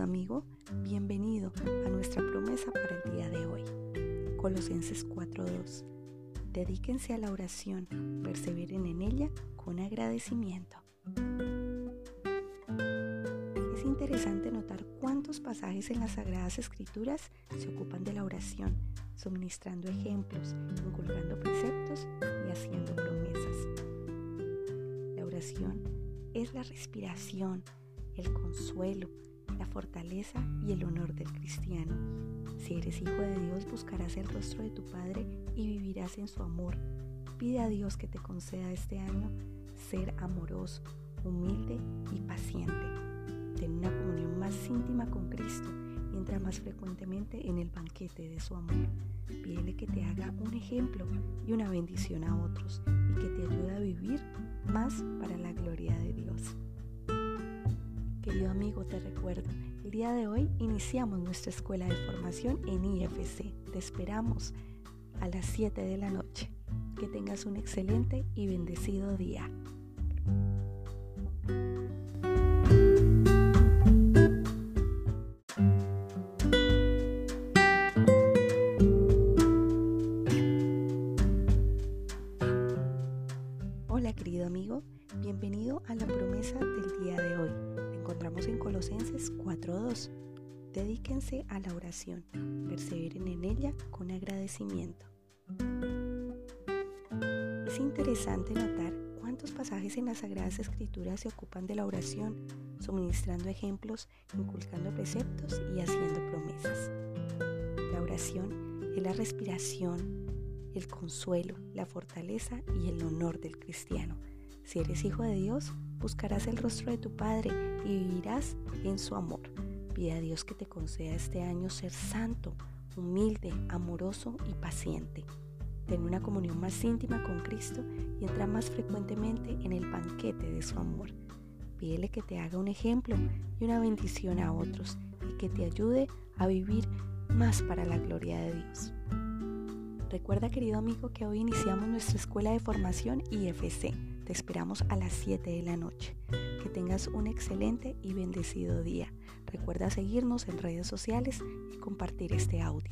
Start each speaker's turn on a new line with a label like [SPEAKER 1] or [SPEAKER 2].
[SPEAKER 1] amigo, bienvenido a nuestra promesa para el día de hoy. Colosenses 4:2. Dedíquense a la oración, perseveren en ella con agradecimiento. Es interesante notar cuántos pasajes en las Sagradas Escrituras se ocupan de la oración, suministrando ejemplos, inculcando preceptos y haciendo promesas. La oración es la respiración, el consuelo, la fortaleza y el honor del cristiano. Si eres hijo de Dios, buscarás el rostro de tu Padre y vivirás en su amor. Pide a Dios que te conceda este año ser amoroso, humilde y paciente. Ten una comunión más íntima con Cristo y entra más frecuentemente en el banquete de su amor. Pídele que te haga un ejemplo y una bendición a otros y que te ayude a vivir más para Te recuerdo, el día de hoy iniciamos nuestra escuela de formación en IFC. Te esperamos a las 7 de la noche. Que tengas un excelente y bendecido día. Hola querido amigo, bienvenido a la promesa del día de hoy. Encontramos en Colosenses 4.2. Dedíquense a la oración, perseveren en ella con agradecimiento. Es interesante notar cuántos pasajes en las Sagradas Escrituras se ocupan de la oración, suministrando ejemplos, inculcando preceptos y haciendo promesas. La oración es la respiración, el consuelo, la fortaleza y el honor del cristiano. Si eres hijo de Dios, buscarás el rostro de tu Padre y vivirás en su amor. Pide a Dios que te conceda este año ser santo, humilde, amoroso y paciente. Ten una comunión más íntima con Cristo y entra más frecuentemente en el banquete de su amor. Pídele que te haga un ejemplo y una bendición a otros y que te ayude a vivir más para la gloria de Dios. Recuerda querido amigo que hoy iniciamos nuestra escuela de formación IFC. Te esperamos a las 7 de la noche. Que tengas un excelente y bendecido día. Recuerda seguirnos en redes sociales y compartir este audio.